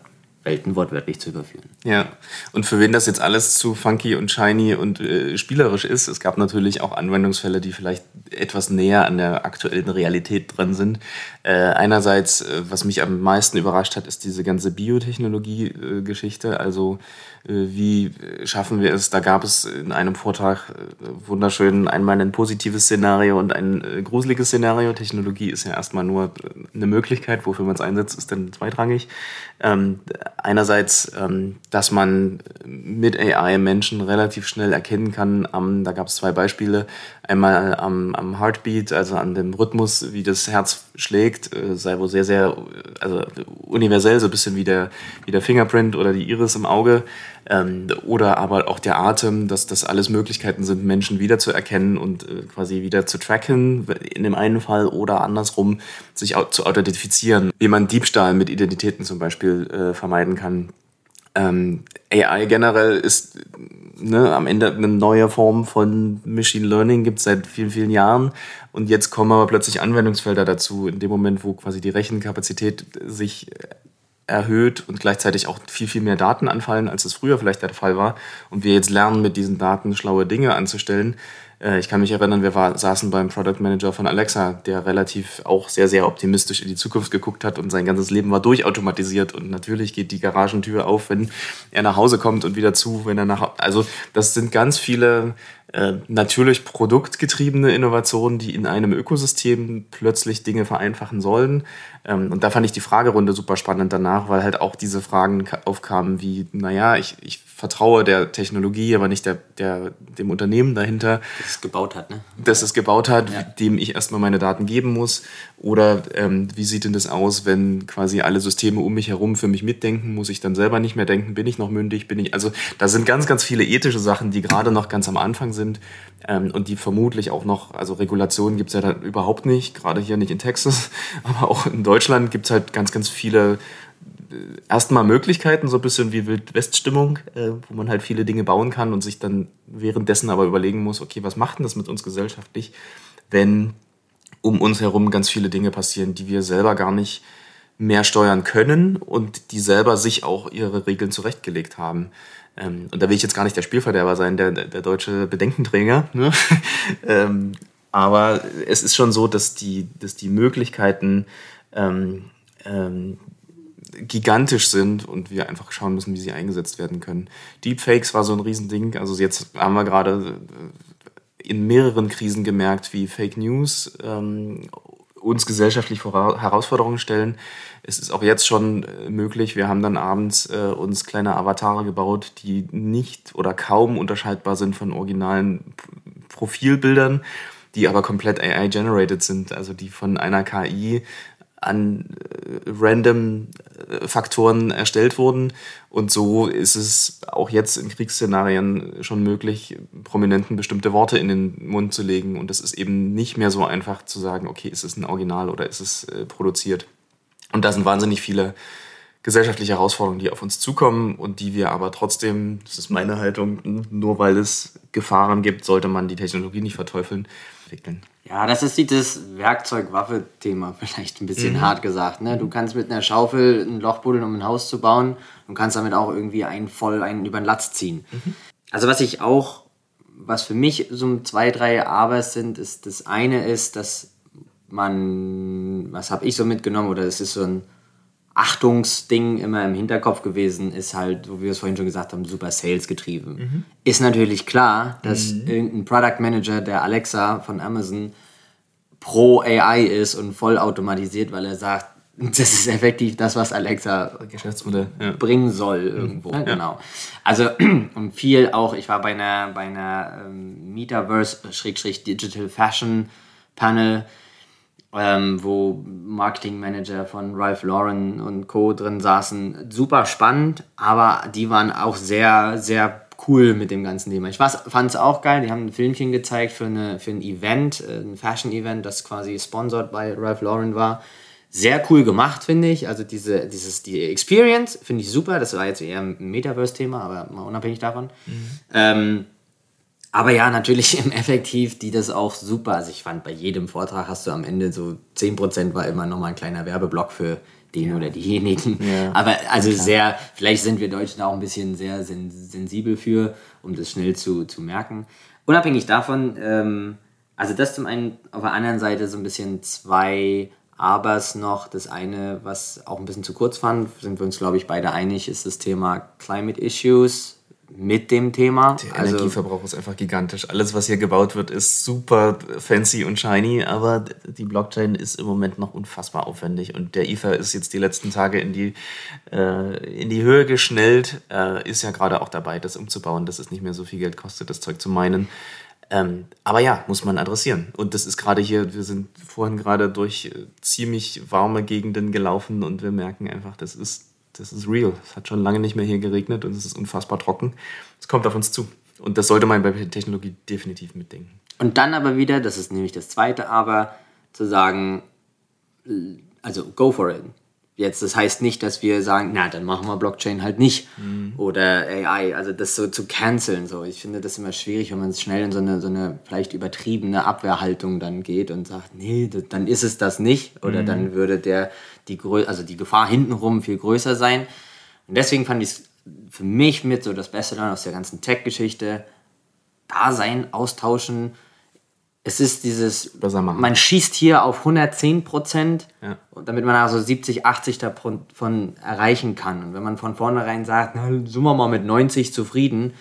Welten wortwörtlich zu überführen. Ja, und für wen das jetzt alles zu funky und shiny und äh, spielerisch ist, es gab natürlich auch Anwendungsfälle, die vielleicht etwas näher an der aktuellen Realität dran sind. Äh, einerseits, äh, was mich am meisten überrascht hat, ist diese ganze Biotechnologie-Geschichte. also äh, wie schaffen wir es? Da gab es in einem Vortrag äh, wunderschön einmal ein positives Szenario und ein äh, gruseliges Szenario. Technologie ist ja erstmal nur eine Möglichkeit, wofür man es einsetzt, ist dann zweitrangig. Ähm, einerseits, ähm, dass man mit AI Menschen relativ schnell erkennen kann. Da gab es zwei Beispiele. Einmal am, am Heartbeat, also an dem Rhythmus, wie das Herz schlägt, äh, sei wohl sehr, sehr also universell, so ein bisschen wie der, wie der Fingerprint oder die Iris im Auge. Ähm, oder aber auch der Atem, dass das alles Möglichkeiten sind, Menschen wiederzuerkennen und äh, quasi wieder zu tracken, in dem einen Fall oder andersrum sich zu identifizieren, wie man Diebstahl mit Identitäten zum Beispiel äh, vermeiden kann. Ähm, AI generell ist ne, am Ende eine neue Form von Machine Learning, gibt es seit vielen, vielen Jahren. Und jetzt kommen aber plötzlich Anwendungsfelder dazu, in dem Moment, wo quasi die Rechenkapazität sich erhöht und gleichzeitig auch viel, viel mehr Daten anfallen, als es früher vielleicht der Fall war. Und wir jetzt lernen, mit diesen Daten schlaue Dinge anzustellen. Äh, ich kann mich erinnern, wir war, saßen beim Product Manager von Alexa, der relativ auch sehr, sehr optimistisch in die Zukunft geguckt hat und sein ganzes Leben war durchautomatisiert. Und natürlich geht die Garagentür auf, wenn er nach Hause kommt und wieder zu, wenn er nach. Also, das sind ganz viele äh, natürlich produktgetriebene Innovationen, die in einem Ökosystem plötzlich Dinge vereinfachen sollen. Ähm, und da fand ich die Fragerunde super spannend danach, weil halt auch diese Fragen aufkamen wie, naja, ich, ich vertraue der Technologie, aber nicht der, der, dem Unternehmen dahinter. Das es gebaut hat, ne? Das es gebaut hat, ja. dem ich erstmal meine Daten geben muss. Oder ähm, wie sieht denn das aus, wenn quasi alle Systeme um mich herum für mich mitdenken? Muss ich dann selber nicht mehr denken? Bin ich noch mündig? Bin ich. Also da sind ganz, ganz viele ethische Sachen, die gerade noch ganz am Anfang sind ähm, und die vermutlich auch noch, also Regulationen gibt es ja da überhaupt nicht, gerade hier nicht in Texas, aber auch in Deutschland gibt es halt ganz, ganz viele äh, erstmal Möglichkeiten, so ein bisschen wie Wildweststimmung, äh, wo man halt viele Dinge bauen kann und sich dann währenddessen aber überlegen muss, okay, was macht denn das mit uns gesellschaftlich, wenn um uns herum ganz viele Dinge passieren, die wir selber gar nicht mehr steuern können und die selber sich auch ihre Regeln zurechtgelegt haben. Ähm, und da will ich jetzt gar nicht der Spielverderber sein, der, der deutsche Bedenkenträger. Ne? ähm, aber es ist schon so, dass die, dass die Möglichkeiten ähm, ähm, gigantisch sind und wir einfach schauen müssen, wie sie eingesetzt werden können. Deepfakes war so ein Riesending. Also jetzt haben wir gerade in mehreren Krisen gemerkt, wie Fake News ähm, uns gesellschaftlich vor Herausforderungen stellen. Es ist auch jetzt schon äh, möglich. Wir haben dann abends äh, uns kleine Avatare gebaut, die nicht oder kaum unterscheidbar sind von originalen Profilbildern, die aber komplett AI-generated sind, also die von einer KI an äh, random äh, Faktoren erstellt wurden. Und so ist es auch jetzt in Kriegsszenarien schon möglich, Prominenten bestimmte Worte in den Mund zu legen. Und es ist eben nicht mehr so einfach zu sagen, okay, ist es ein Original oder ist es äh, produziert. Und da sind wahnsinnig viele gesellschaftliche Herausforderungen, die auf uns zukommen und die wir aber trotzdem, das ist meine Haltung, nur weil es Gefahren gibt, sollte man die Technologie nicht verteufeln, entwickeln. Ja, das ist dieses Werkzeug-Waffe-Thema vielleicht ein bisschen mhm. hart gesagt. Ne? Du kannst mit einer Schaufel ein Loch buddeln, um ein Haus zu bauen und kannst damit auch irgendwie einen voll einen über den Latz ziehen. Mhm. Also was ich auch, was für mich so zwei, drei Abers sind, ist das eine ist, dass man, was habe ich so mitgenommen, oder es ist so ein Achtungsding immer im Hinterkopf gewesen, ist halt, wo wir es vorhin schon gesagt haben, super Sales getrieben. Mhm. Ist natürlich klar, dass mhm. irgendein Product Manager der Alexa von Amazon pro AI ist und voll automatisiert, weil er sagt, das ist effektiv das, was Alexa Geschäftsmodell ja. bringen soll irgendwo. Ja. Genau. Also und viel auch, ich war bei einer, bei einer ähm, Metaverse-Digital Fashion Panel, ähm, wo Marketingmanager von Ralph Lauren und Co. drin saßen. Super spannend, aber die waren auch sehr, sehr cool mit dem ganzen Thema. Ich fand es auch geil. Die haben ein Filmchen gezeigt für, eine, für ein Event, äh, ein Fashion-Event, das quasi sponsored bei Ralph Lauren war. Sehr cool gemacht, finde ich. Also diese, dieses, die Experience finde ich super. Das war jetzt eher ein Metaverse-Thema, aber mal unabhängig davon. Mhm. Ähm, aber ja, natürlich im Effektiv, die das auch super. Also ich fand, bei jedem Vortrag hast du am Ende so 10% war immer nochmal ein kleiner Werbeblock für den ja. oder diejenigen. Ja. Aber also Klar. sehr, vielleicht sind wir Deutschen auch ein bisschen sehr sen sensibel für, um das schnell zu, zu merken. Unabhängig davon, ähm, also das zum einen, auf der anderen Seite so ein bisschen zwei Abers noch. Das eine, was auch ein bisschen zu kurz fand, sind wir uns, glaube ich, beide einig, ist das Thema Climate Issues mit dem Thema. Der also, Energieverbrauch ist einfach gigantisch. Alles, was hier gebaut wird, ist super fancy und shiny, aber die Blockchain ist im Moment noch unfassbar aufwendig und der Ether ist jetzt die letzten Tage in die, äh, in die Höhe geschnellt, äh, ist ja gerade auch dabei, das umzubauen, dass es nicht mehr so viel Geld kostet, das Zeug zu meinen. Ähm, aber ja, muss man adressieren. Und das ist gerade hier, wir sind vorhin gerade durch äh, ziemlich warme Gegenden gelaufen und wir merken einfach, das ist das ist real. Es hat schon lange nicht mehr hier geregnet und es ist unfassbar trocken. Es kommt auf uns zu. Und das sollte man bei Technologie definitiv mitdenken. Und dann aber wieder, das ist nämlich das zweite Aber, zu sagen, also go for it. Jetzt, das heißt nicht, dass wir sagen, na, dann machen wir Blockchain halt nicht mhm. oder AI, also das so zu canceln. So. Ich finde das immer schwierig, wenn man schnell in so eine, so eine vielleicht übertriebene Abwehrhaltung dann geht und sagt, nee, dann ist es das nicht oder mhm. dann würde der, die, also die Gefahr hintenrum viel größer sein. Und deswegen fand ich es für mich mit so das Beste dann aus der ganzen Tech-Geschichte, da sein, austauschen, es ist dieses, man schießt hier auf 110 Prozent, ja. damit man also 70, 80 davon erreichen kann. Und wenn man von vornherein sagt, na, sind wir mal mit 90 zufrieden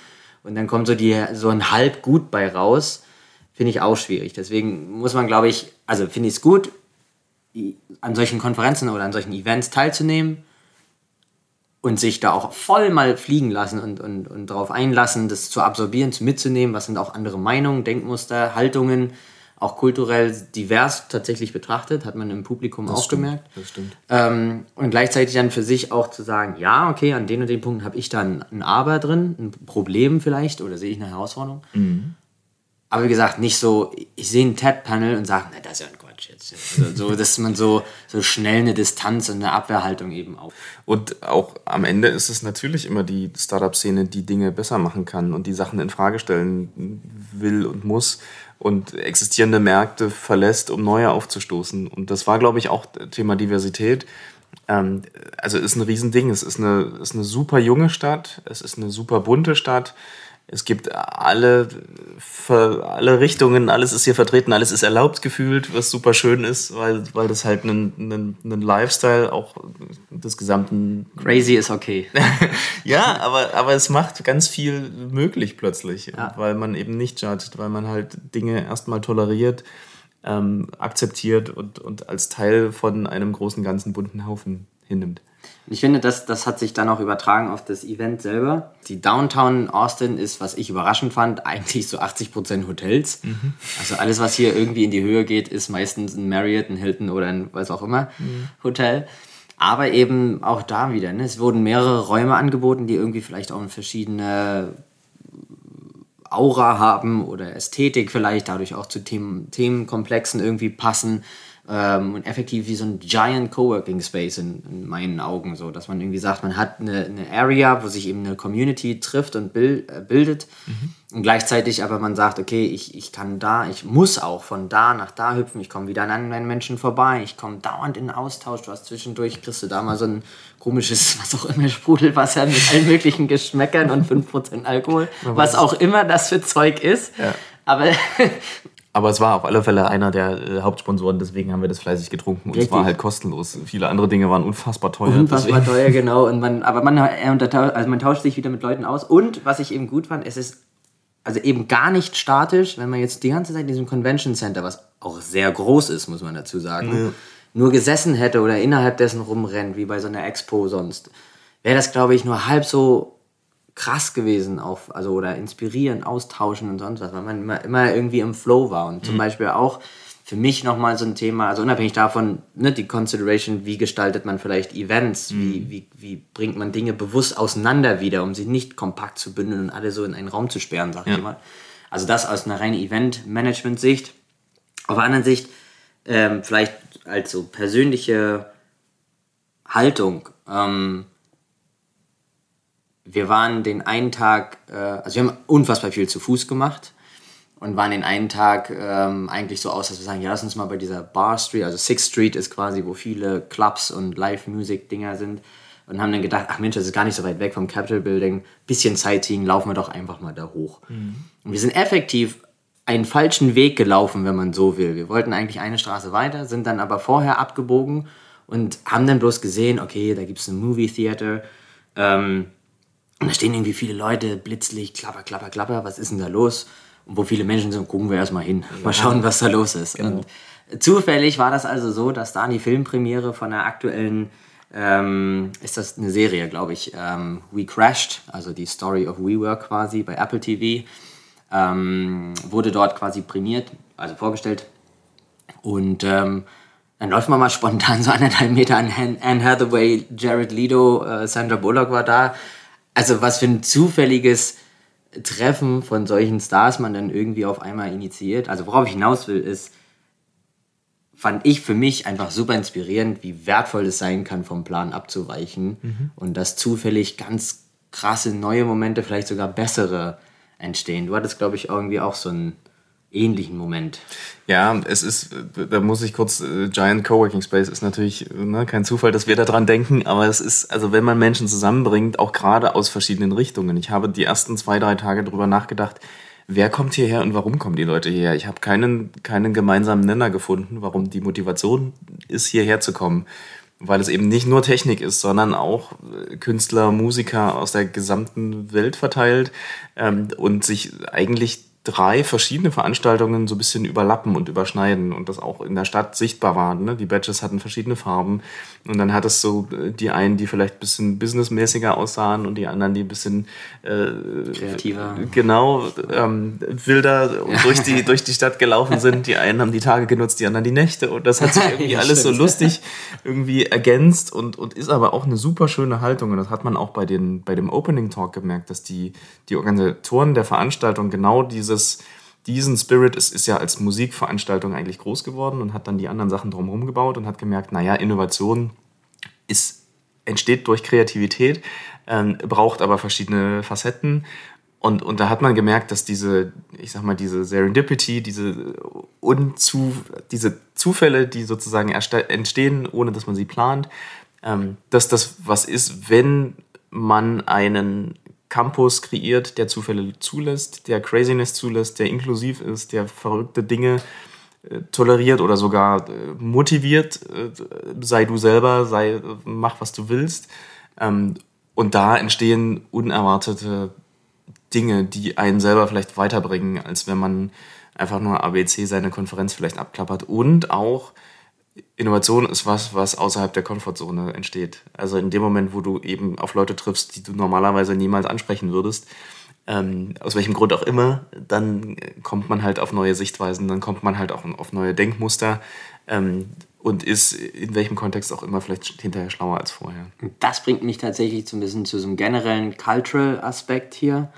und dann kommt so, die, so ein halb gut bei raus, finde ich auch schwierig. Deswegen muss man, glaube ich, also finde ich es gut, an solchen Konferenzen oder an solchen Events teilzunehmen und sich da auch voll mal fliegen lassen und, und, und darauf einlassen, das zu absorbieren, zu mitzunehmen, was sind auch andere Meinungen, Denkmuster, Haltungen, auch kulturell divers tatsächlich betrachtet, hat man im Publikum das auch stimmt, gemerkt. Das stimmt. Ähm, und gleichzeitig dann für sich auch zu sagen, ja, okay, an den und den Punkten habe ich dann ein Aber drin, ein Problem vielleicht oder sehe ich eine Herausforderung. Mhm. Aber wie gesagt, nicht so, ich sehe ein TED-Panel und sage, na, das ist ja ein Quatsch jetzt. Also, so, dass man so, so schnell eine Distanz und eine Abwehrhaltung eben auch. Und auch am Ende ist es natürlich immer die Startup-Szene, die Dinge besser machen kann und die Sachen in Frage stellen will und muss und existierende Märkte verlässt, um neue aufzustoßen. Und das war, glaube ich, auch Thema Diversität. Ähm, also ist ein Riesending. Es ist eine, ist eine super junge Stadt, es ist eine super bunte Stadt es gibt alle, alle Richtungen, alles ist hier vertreten, alles ist erlaubt gefühlt, was super schön ist, weil, weil das halt einen, einen, einen Lifestyle auch des gesamten. Crazy ist okay. ja, aber, aber es macht ganz viel möglich plötzlich, ja. weil man eben nicht judgt, weil man halt Dinge erstmal toleriert, ähm, akzeptiert und, und als Teil von einem großen, ganzen bunten Haufen hinnimmt. Ich finde, das, das hat sich dann auch übertragen auf das Event selber. Die Downtown Austin ist, was ich überraschend fand, eigentlich so 80% Hotels. Mhm. Also alles, was hier irgendwie in die Höhe geht, ist meistens ein Marriott, ein Hilton oder ein was auch immer mhm. Hotel. Aber eben auch da wieder, ne? es wurden mehrere Räume angeboten, die irgendwie vielleicht auch eine verschiedene Aura haben oder Ästhetik vielleicht, dadurch auch zu Themen, Themenkomplexen irgendwie passen ähm, und effektiv wie so ein giant Coworking Space in, in, meinen Augen, so dass man irgendwie sagt, man hat eine, eine Area, wo sich eben eine Community trifft und bild, äh, bildet mhm. und gleichzeitig aber man sagt, okay, ich, ich kann da, ich muss auch von da nach da hüpfen, ich komme wieder an anderen Menschen vorbei, ich komme dauernd in Austausch, du hast zwischendurch, kriegst du da mal so ein komisches, was auch immer, Sprudelwasser mit allen möglichen Geschmäckern und 5% Alkohol, was auch immer das für Zeug ist. Ja. Aber Aber es war auf alle Fälle einer der äh, Hauptsponsoren, deswegen haben wir das fleißig getrunken. Und Richtig. es war halt kostenlos. Viele andere Dinge waren unfassbar teuer. Unfassbar deswegen. teuer, genau. Und man, aber man, also man tauscht sich wieder mit Leuten aus. Und was ich eben gut fand, es ist also eben gar nicht statisch, wenn man jetzt die ganze Zeit in diesem Convention Center, was auch sehr groß ist, muss man dazu sagen, ja. nur gesessen hätte oder innerhalb dessen rumrennt, wie bei so einer Expo sonst, wäre das, glaube ich, nur halb so krass gewesen auf, also oder inspirieren, austauschen und sonst was, weil man immer, immer irgendwie im Flow war. Und zum mhm. Beispiel auch für mich nochmal so ein Thema, also unabhängig davon, ne, die Consideration, wie gestaltet man vielleicht Events, mhm. wie, wie, wie bringt man Dinge bewusst auseinander wieder, um sie nicht kompakt zu bündeln und alle so in einen Raum zu sperren, sag ja. ich mal. Also das aus einer reinen Event-Management-Sicht. Auf der anderen Sicht, ähm, vielleicht als so persönliche Haltung, ähm, wir waren den einen Tag, äh, also wir haben unfassbar viel zu Fuß gemacht und waren den einen Tag ähm, eigentlich so aus, dass wir sagen, ja, lass uns mal bei dieser Bar Street, also Sixth Street ist quasi, wo viele Clubs und Live-Music-Dinger sind und haben dann gedacht, ach Mensch, das ist gar nicht so weit weg vom Capitol Building, bisschen Sightseeing, laufen wir doch einfach mal da hoch. Mhm. Und wir sind effektiv einen falschen Weg gelaufen, wenn man so will. Wir wollten eigentlich eine Straße weiter, sind dann aber vorher abgebogen und haben dann bloß gesehen, okay, da gibt es ein Movie Theater, ähm, und da stehen irgendwie viele Leute, Blitzlicht, klapper, klapper, klapper, was ist denn da los? Und wo viele Menschen sind, gucken wir erstmal hin. Mal schauen, was da los ist. Genau. Und zufällig war das also so, dass da die Filmpremiere von der aktuellen, ähm, ist das eine Serie, glaube ich, ähm, We Crashed, also die Story of WeWork quasi bei Apple TV, ähm, wurde dort quasi prämiert, also vorgestellt. Und ähm, dann läuft man mal spontan so anderthalb Meter an Anne Hathaway, Jared Leto, äh, Sandra Bullock war da also was für ein zufälliges Treffen von solchen Stars man dann irgendwie auf einmal initiiert. Also worauf ich hinaus will, ist, fand ich für mich einfach super inspirierend, wie wertvoll es sein kann, vom Plan abzuweichen mhm. und dass zufällig ganz krasse neue Momente, vielleicht sogar bessere entstehen. Du hattest, glaube ich, irgendwie auch so ein ähnlichen Moment. Ja, es ist, da muss ich kurz, äh, Giant Coworking Space ist natürlich ne, kein Zufall, dass wir daran denken, aber es ist, also wenn man Menschen zusammenbringt, auch gerade aus verschiedenen Richtungen. Ich habe die ersten zwei, drei Tage darüber nachgedacht, wer kommt hierher und warum kommen die Leute hierher? Ich habe keinen, keinen gemeinsamen Nenner gefunden, warum die Motivation ist, hierher zu kommen. Weil es eben nicht nur Technik ist, sondern auch äh, Künstler, Musiker aus der gesamten Welt verteilt ähm, und sich eigentlich drei verschiedene Veranstaltungen so ein bisschen überlappen und überschneiden und das auch in der Stadt sichtbar war. Ne? Die Badges hatten verschiedene Farben und dann hat es so äh, die einen, die vielleicht ein bisschen businessmäßiger aussahen und die anderen, die ein bisschen äh, kreativer, genau, ähm, wilder ja. durch, die, durch die Stadt gelaufen sind. Die einen haben die Tage genutzt, die anderen die Nächte und das hat sich irgendwie ja, alles so lustig irgendwie ergänzt und, und ist aber auch eine super schöne Haltung und das hat man auch bei, den, bei dem Opening Talk gemerkt, dass die, die Organisatoren der Veranstaltung genau dieses dieses, diesen Spirit ist, ist ja als Musikveranstaltung eigentlich groß geworden und hat dann die anderen Sachen drumherum gebaut und hat gemerkt, naja, Innovation ist, entsteht durch Kreativität, äh, braucht aber verschiedene Facetten. Und, und da hat man gemerkt, dass diese, ich sag mal, diese Serendipity, diese, Unzu, diese Zufälle, die sozusagen entstehen, ohne dass man sie plant, ähm, dass das was ist, wenn man einen Campus kreiert, der Zufälle zulässt, der Craziness zulässt, der inklusiv ist, der verrückte Dinge äh, toleriert oder sogar äh, motiviert. Äh, sei du selber, sei, mach was du willst. Ähm, und da entstehen unerwartete Dinge, die einen selber vielleicht weiterbringen, als wenn man einfach nur ABC seine Konferenz vielleicht abklappert. Und auch Innovation ist was, was außerhalb der Komfortzone entsteht. Also in dem Moment, wo du eben auf Leute triffst, die du normalerweise niemals ansprechen würdest, ähm, aus welchem Grund auch immer, dann kommt man halt auf neue Sichtweisen, dann kommt man halt auch auf neue Denkmuster ähm, und ist in welchem Kontext auch immer vielleicht hinterher schlauer als vorher. Das bringt mich tatsächlich so ein bisschen zu so einem generellen Cultural-Aspekt hier.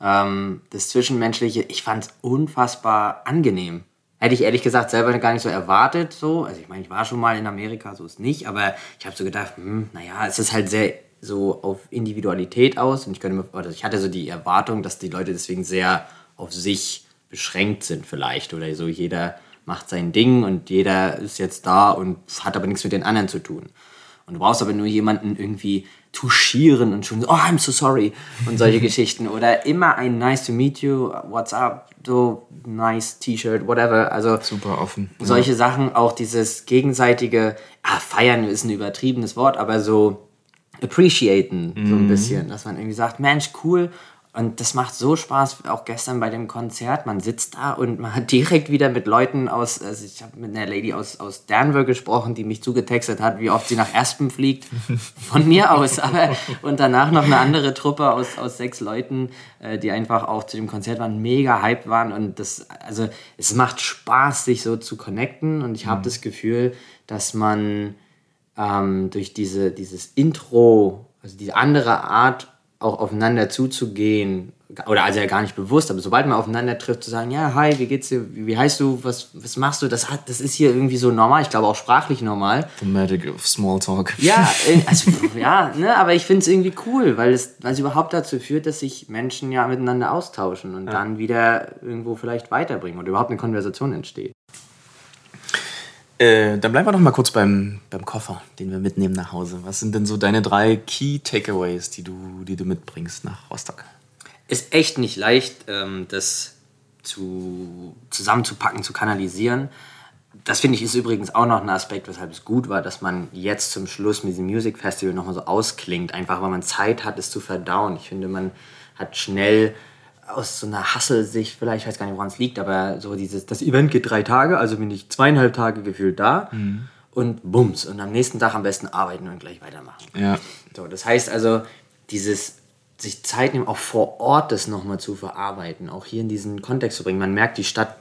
Ähm, das Zwischenmenschliche, ich fand es unfassbar angenehm hätte ich ehrlich gesagt selber gar nicht so erwartet. So. Also ich meine, ich war schon mal in Amerika, so ist nicht, aber ich habe so gedacht, hm, naja, es ist halt sehr so auf Individualität aus und ich könnte mir, oder ich hatte so die Erwartung, dass die Leute deswegen sehr auf sich beschränkt sind vielleicht oder so jeder macht sein Ding und jeder ist jetzt da und hat aber nichts mit den anderen zu tun. Und du brauchst aber nur jemanden irgendwie touchieren und schon so, oh, I'm so sorry und solche Geschichten. Oder immer ein nice to meet you, what's up, so nice T-Shirt, whatever. Also super offen. Solche ja. Sachen, auch dieses gegenseitige, ah, feiern ist ein übertriebenes Wort, aber so appreciaten, mhm. so ein mhm. bisschen, dass man irgendwie sagt, Mensch, cool, und das macht so Spaß, auch gestern bei dem Konzert. Man sitzt da und man hat direkt wieder mit Leuten aus, also ich habe mit einer Lady aus, aus Denver gesprochen, die mich zugetextet hat, wie oft sie nach Aspen fliegt. Von mir aus. Aber, und danach noch eine andere Truppe aus, aus sechs Leuten, äh, die einfach auch zu dem Konzert waren, mega hyped waren. Und das, also es macht Spaß, sich so zu connecten. Und ich habe mhm. das Gefühl, dass man ähm, durch diese, dieses Intro, also die andere Art auch aufeinander zuzugehen, oder also ja gar nicht bewusst, aber sobald man aufeinander trifft, zu sagen, ja, hi, wie geht's dir, wie, heißt du, was, was machst du, das, hat, das ist hier irgendwie so normal, ich glaube auch sprachlich normal. The magic of small talk. Ja, also, ja, ne, aber ich finde es irgendwie cool, weil es, weil es überhaupt dazu führt, dass sich Menschen ja miteinander austauschen und ja. dann wieder irgendwo vielleicht weiterbringen oder überhaupt eine Konversation entsteht. Äh, dann bleiben wir doch mal kurz beim, beim Koffer, den wir mitnehmen nach Hause. Was sind denn so deine drei Key Takeaways, die du, die du mitbringst nach Rostock? Ist echt nicht leicht, ähm, das zu, zusammenzupacken, zu kanalisieren. Das finde ich ist übrigens auch noch ein Aspekt, weshalb es gut war, dass man jetzt zum Schluss mit diesem Music Festival nochmal so ausklingt. Einfach weil man Zeit hat, es zu verdauen. Ich finde, man hat schnell aus so einer Hasselsicht, vielleicht, ich weiß gar nicht, woran es liegt, aber so dieses, das Event geht drei Tage, also bin ich zweieinhalb Tage gefühlt da mhm. und bums. Und am nächsten Tag am besten arbeiten und gleich weitermachen. Ja. So, das heißt also, dieses sich Zeit nehmen, auch vor Ort das nochmal zu verarbeiten, auch hier in diesen Kontext zu bringen. Man merkt, die Stadt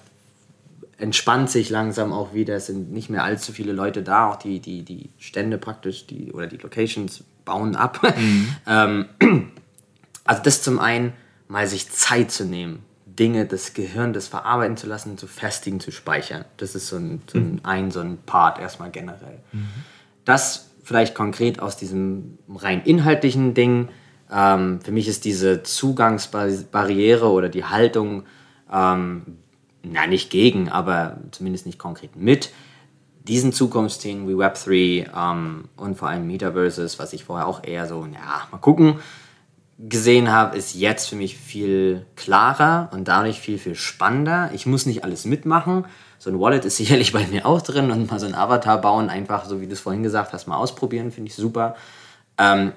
entspannt sich langsam auch wieder. Es sind nicht mehr allzu viele Leute da, auch die, die, die Stände praktisch, die, oder die Locations bauen ab. Mhm. ähm, also das zum einen mal sich Zeit zu nehmen, Dinge, das Gehirn, das verarbeiten zu lassen, zu festigen, zu speichern. Das ist so ein, so ein, mhm. ein, so ein Part erstmal generell. Mhm. Das vielleicht konkret aus diesem rein inhaltlichen Ding. Ähm, für mich ist diese Zugangsbarriere oder die Haltung, ähm, na nicht gegen, aber zumindest nicht konkret mit diesen Zukunftsthemen wie Web3 ähm, und vor allem Metaverses, was ich vorher auch eher so, ja, mal gucken, gesehen habe, ist jetzt für mich viel klarer und dadurch viel, viel spannender. Ich muss nicht alles mitmachen. So ein Wallet ist sicherlich bei mir auch drin und mal so ein Avatar bauen, einfach so wie du es vorhin gesagt hast, mal ausprobieren, finde ich super. Ähm,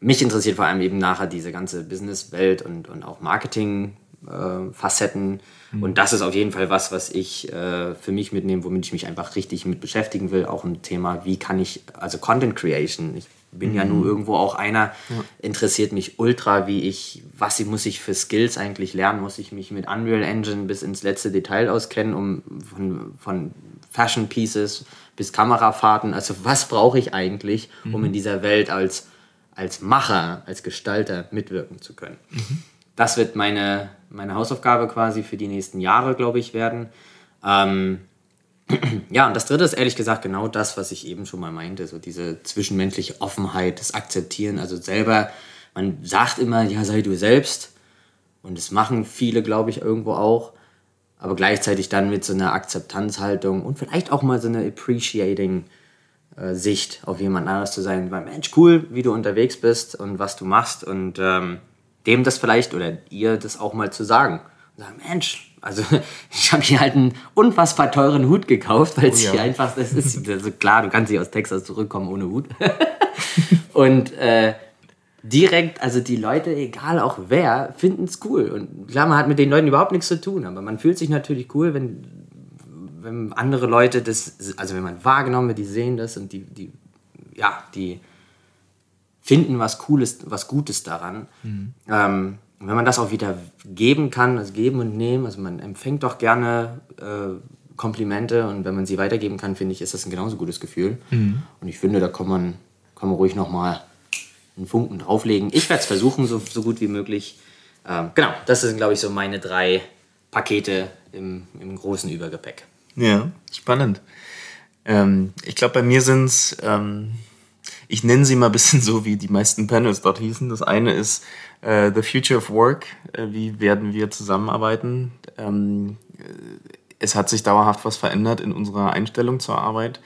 mich interessiert vor allem eben nachher diese ganze Businesswelt und, und auch Marketing-Facetten. Äh, mhm. Und das ist auf jeden Fall was, was ich äh, für mich mitnehme, womit ich mich einfach richtig mit beschäftigen will. Auch ein Thema, wie kann ich, also Content Creation. Ich bin mhm. ja nur irgendwo auch einer, ja. interessiert mich ultra, wie ich, was muss ich für Skills eigentlich lernen, muss ich mich mit Unreal Engine bis ins letzte Detail auskennen, um von, von Fashion Pieces bis Kamerafahrten, also was brauche ich eigentlich, mhm. um in dieser Welt als, als Macher, als Gestalter mitwirken zu können. Mhm. Das wird meine, meine Hausaufgabe quasi für die nächsten Jahre, glaube ich, werden. Ähm, ja, und das dritte ist ehrlich gesagt genau das, was ich eben schon mal meinte, so diese zwischenmenschliche Offenheit, das Akzeptieren, also selber, man sagt immer, ja, sei du selbst. Und das machen viele, glaube ich, irgendwo auch, aber gleichzeitig dann mit so einer Akzeptanzhaltung und vielleicht auch mal so einer appreciating äh, Sicht auf jemand anderes zu sein, weil Mensch, cool, wie du unterwegs bist und was du machst. Und ähm, dem das vielleicht oder ihr das auch mal zu sagen. Sagen, Mensch, also ich habe hier halt einen unfassbar teuren Hut gekauft, weil es oh, ja. hier einfach, das ist also klar, du kannst nicht aus Texas zurückkommen ohne Hut. und äh, direkt, also die Leute, egal auch wer, finden es cool. Und klar, man hat mit den Leuten überhaupt nichts zu tun, aber man fühlt sich natürlich cool, wenn, wenn andere Leute das, also wenn man wahrgenommen wird, die sehen das und die, die ja, die finden was Cooles, was Gutes daran. Mhm. Ähm, wenn man das auch wieder geben kann, also geben und nehmen, also man empfängt doch gerne äh, Komplimente und wenn man sie weitergeben kann, finde ich, ist das ein genauso gutes Gefühl. Mhm. Und ich finde, da kann man, kann man ruhig nochmal einen Funken drauflegen. Ich werde es versuchen, so, so gut wie möglich. Ähm, genau, das sind, glaube ich, so meine drei Pakete im, im großen Übergepäck. Ja, spannend. Ähm, ich glaube, bei mir sind es, ähm, ich nenne sie mal ein bisschen so, wie die meisten Panels dort hießen. Das eine ist äh, The Future of Work. Äh, wie werden wir zusammenarbeiten? Ähm, äh, es hat sich dauerhaft was verändert in unserer Einstellung zur Arbeit.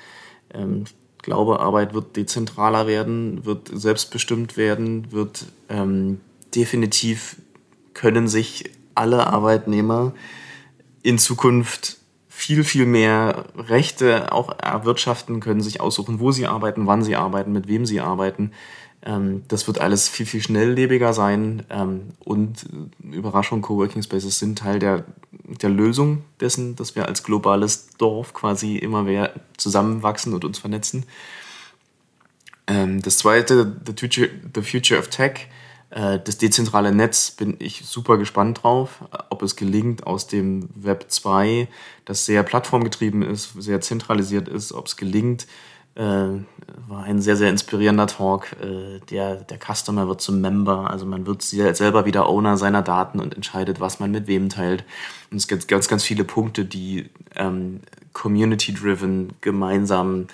Ähm, ich glaube, Arbeit wird dezentraler werden, wird selbstbestimmt werden, wird ähm, definitiv können sich alle Arbeitnehmer in Zukunft viel, viel mehr Rechte auch erwirtschaften, können sich aussuchen, wo sie arbeiten, wann sie arbeiten, mit wem sie arbeiten. Ähm, das wird alles viel, viel schnelllebiger sein. Ähm, und äh, Überraschung, Coworking Spaces sind Teil der, der Lösung dessen, dass wir als globales Dorf quasi immer mehr zusammenwachsen und uns vernetzen. Ähm, das zweite, The Future, the Future of Tech das dezentrale Netz bin ich super gespannt drauf, ob es gelingt aus dem Web 2, das sehr plattformgetrieben ist, sehr zentralisiert ist, ob es gelingt, äh, war ein sehr, sehr inspirierender Talk. Äh, der, der Customer wird zum Member, also man wird selber wieder Owner seiner Daten und entscheidet, was man mit wem teilt. Und es gibt ganz, ganz viele Punkte, die ähm, community-driven gemeinsam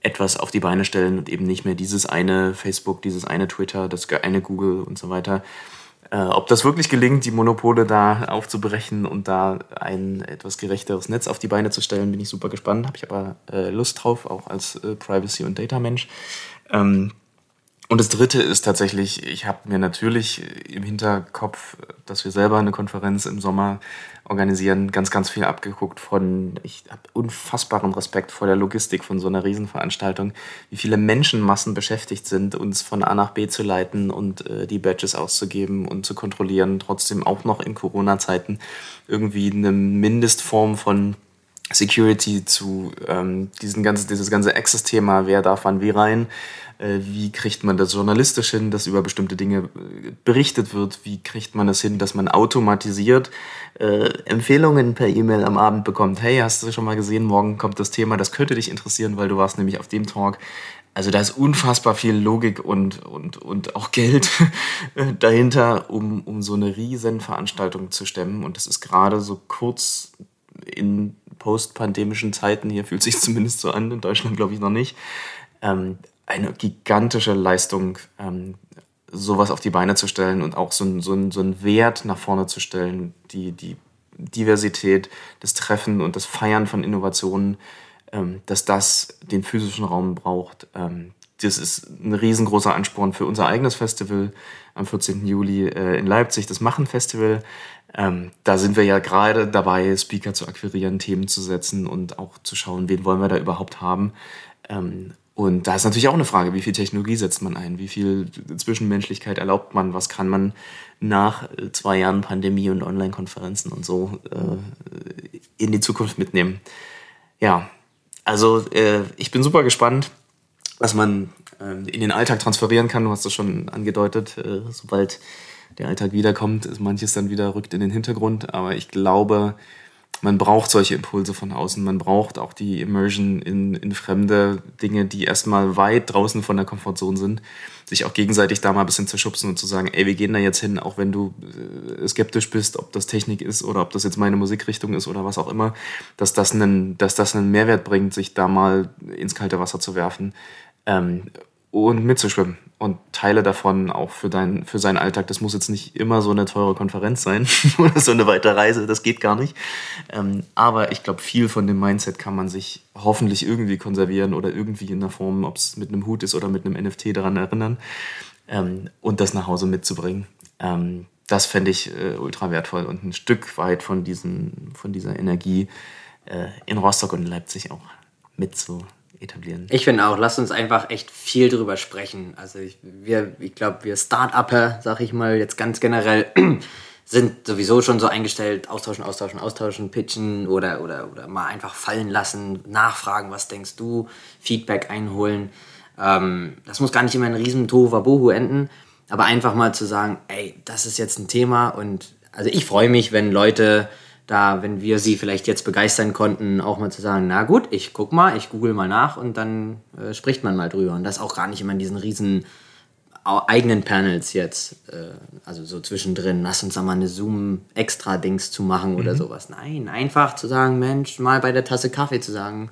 etwas auf die Beine stellen und eben nicht mehr dieses eine Facebook, dieses eine Twitter, das eine Google und so weiter. Äh, ob das wirklich gelingt, die Monopole da aufzubrechen und da ein etwas gerechteres Netz auf die Beine zu stellen, bin ich super gespannt. Habe ich aber äh, Lust drauf, auch als äh, Privacy- und Data-Mensch. Ähm, und das Dritte ist tatsächlich, ich habe mir natürlich im Hinterkopf, dass wir selber eine Konferenz im Sommer organisieren, ganz, ganz viel abgeguckt von, ich habe unfassbaren Respekt vor der Logistik von so einer Riesenveranstaltung, wie viele Menschenmassen beschäftigt sind, uns von A nach B zu leiten und äh, die Badges auszugeben und zu kontrollieren, trotzdem auch noch in Corona-Zeiten irgendwie eine Mindestform von Security zu ähm, diesen ganzen, dieses ganze Access-Thema, wer darf wann wie rein, äh, wie kriegt man das journalistisch hin, dass über bestimmte Dinge äh, berichtet wird, wie kriegt man das hin, dass man automatisiert äh, Empfehlungen per E-Mail am Abend bekommt. Hey, hast du schon mal gesehen, morgen kommt das Thema, das könnte dich interessieren, weil du warst nämlich auf dem Talk. Also da ist unfassbar viel Logik und, und, und auch Geld dahinter, um, um so eine riesen Veranstaltung zu stemmen. Und das ist gerade so kurz in postpandemischen Zeiten, hier fühlt sich zumindest so an, in Deutschland glaube ich noch nicht, ähm, eine gigantische Leistung, ähm, sowas auf die Beine zu stellen und auch so, ein, so, ein, so einen Wert nach vorne zu stellen, die, die Diversität, das Treffen und das Feiern von Innovationen, ähm, dass das den physischen Raum braucht. Ähm, das ist ein riesengroßer Ansporn für unser eigenes Festival am 14. Juli äh, in Leipzig, das Machen-Festival. Ähm, da sind wir ja gerade dabei, Speaker zu akquirieren, Themen zu setzen und auch zu schauen, wen wollen wir da überhaupt haben. Ähm, und da ist natürlich auch eine Frage, wie viel Technologie setzt man ein, wie viel Zwischenmenschlichkeit erlaubt man, was kann man nach äh, zwei Jahren Pandemie und Online-Konferenzen und so äh, in die Zukunft mitnehmen. Ja, also äh, ich bin super gespannt, was man äh, in den Alltag transferieren kann. Du hast es schon angedeutet, äh, sobald der Alltag wiederkommt, ist manches dann wieder rückt in den Hintergrund. Aber ich glaube, man braucht solche Impulse von außen. Man braucht auch die Immersion in, in fremde Dinge, die erstmal weit draußen von der Komfortzone sind. Sich auch gegenseitig da mal ein bisschen zu schubsen und zu sagen, ey, wir gehen da jetzt hin, auch wenn du äh, skeptisch bist, ob das Technik ist oder ob das jetzt meine Musikrichtung ist oder was auch immer, dass das einen, dass das einen Mehrwert bringt, sich da mal ins kalte Wasser zu werfen. Ähm, und mitzuschwimmen und Teile davon auch für, dein, für seinen Alltag. Das muss jetzt nicht immer so eine teure Konferenz sein oder so eine weite Reise, das geht gar nicht. Ähm, aber ich glaube, viel von dem Mindset kann man sich hoffentlich irgendwie konservieren oder irgendwie in der Form, ob es mit einem Hut ist oder mit einem NFT daran erinnern ähm, und das nach Hause mitzubringen. Ähm, das fände ich äh, ultra wertvoll und ein Stück weit von, diesen, von dieser Energie äh, in Rostock und Leipzig auch mitzu etablieren. Ich finde auch, lasst uns einfach echt viel drüber sprechen. Also ich, wir, ich glaube, wir Start-Upper, sag ich mal, jetzt ganz generell, sind sowieso schon so eingestellt, austauschen, austauschen, austauschen, pitchen oder, oder, oder mal einfach fallen lassen, nachfragen, was denkst du, Feedback einholen. Ähm, das muss gar nicht immer ein riesen Tohuwabohu enden, aber einfach mal zu sagen, ey, das ist jetzt ein Thema und also ich freue mich, wenn Leute da, wenn wir sie vielleicht jetzt begeistern konnten, auch mal zu sagen, na gut, ich guck mal, ich google mal nach und dann äh, spricht man mal drüber. Und das auch gar nicht immer in diesen riesen eigenen Panels jetzt, äh, also so zwischendrin, lass uns da mal eine Zoom-Extra-Dings zu machen oder mhm. sowas. Nein, einfach zu sagen, Mensch, mal bei der Tasse Kaffee zu sagen,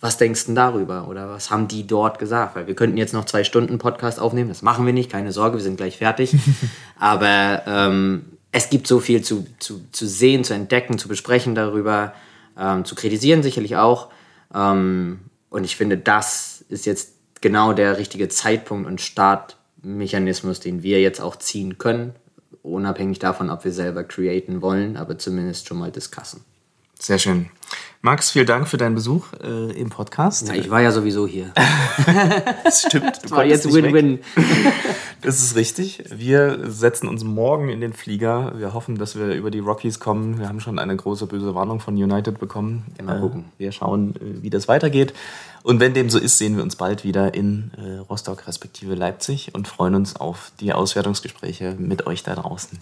was denkst du denn darüber? Oder was haben die dort gesagt? Weil wir könnten jetzt noch zwei Stunden Podcast aufnehmen, das machen wir nicht, keine Sorge, wir sind gleich fertig. Aber ähm, es gibt so viel zu, zu, zu sehen, zu entdecken, zu besprechen darüber, ähm, zu kritisieren sicherlich auch. Ähm, und ich finde, das ist jetzt genau der richtige Zeitpunkt und Startmechanismus, den wir jetzt auch ziehen können, unabhängig davon, ob wir selber createn wollen, aber zumindest schon mal discussen. Sehr schön. Max, vielen Dank für deinen Besuch äh, im Podcast. Ja, ich war ja sowieso hier. das stimmt. Das war jetzt Win-Win. das ist richtig. Wir setzen uns morgen in den Flieger. Wir hoffen, dass wir über die Rockies kommen. Wir haben schon eine große böse Warnung von United bekommen. Mal gucken. Äh, wir schauen, äh, wie das weitergeht. Und wenn dem so ist, sehen wir uns bald wieder in äh, Rostock respektive Leipzig und freuen uns auf die Auswertungsgespräche mit euch da draußen.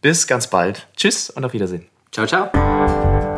Bis ganz bald. Tschüss und auf Wiedersehen. Ciao, ciao.